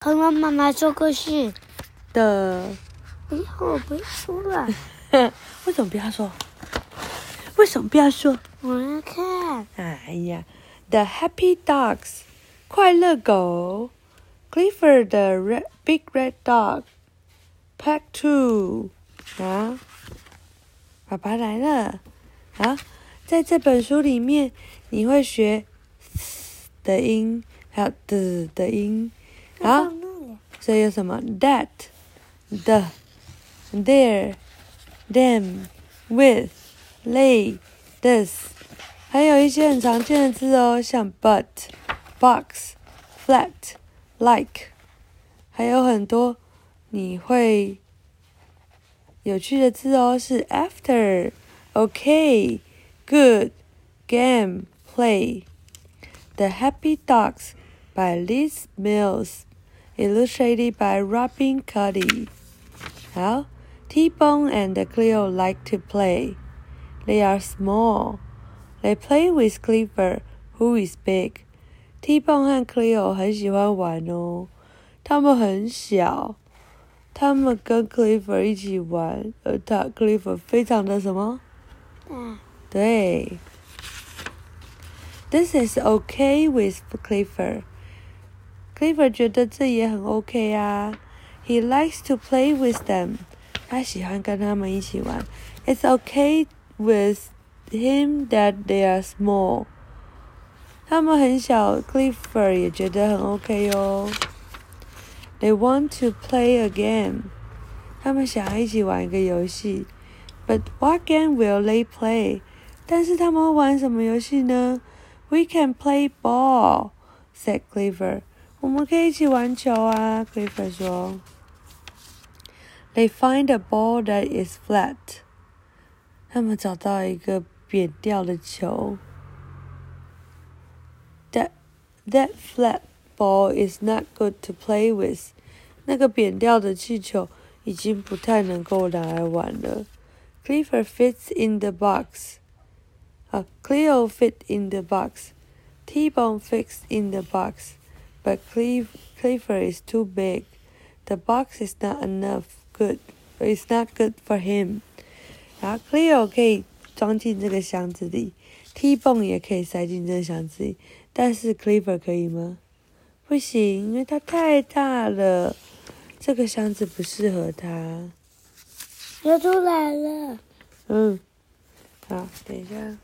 恐龙妈妈说故事。的，不要，我不要说了，为什么不要说？为什么不要说？我要看。哎呀，The Happy Dogs，快乐狗，Clifford the red big red dog，Pack Two，啊，爸爸来了，啊，在这本书里面，你会学 s 的音，还有 d 的音，啊，放那里所以有什么 that、the、there、them、with、they、this，还有一些很常见的字哦，像 but、box、flat、like，还有很多你会有趣的字哦，是 after、okay、good、game、play。The Happy Dogs by Liz Mills illustrated by Robbin Cuddy. Well, T-Bone and Cleo like to play. They are small. They play with Clifford, who is big. T-Bone and Cleo 很喜欢玩哦。他们很小，他们跟 Clifford 一起玩，而他 Clifford 非常的什么？大。对。This is okay with Clifford. Clifford 觉得这也很 OK 啊。He likes to play with them. 他喜欢跟他们一起玩。It's okay with him that they are small. 他们很小，Clifford 也觉得很 OK 哦。They want to play a game. 他们想要一起玩一个游戏。But what game will they play? 但是他们会玩什么游戏呢？We can play ball, said Clifford. 我们可以一起玩球啊，Clifford 说。They find a ball that is flat. 他们找到一个扁掉的球。That that flat ball is not good to play with. 那个扁掉的气球已经不太能够拿来玩了。Clifford fits in the box. 啊，Cleo fit in the box. T-Bone fits in the box, But Clifford is too big. The box is not enough good. It's not good for him. 然后 Cleo 可以装进这个箱子里，T-Bone 也可以塞进这个箱子里，但是 Clifford 可以吗？不行，因为它太大了，这个箱子不适合它。又出来了。嗯，好，等一下。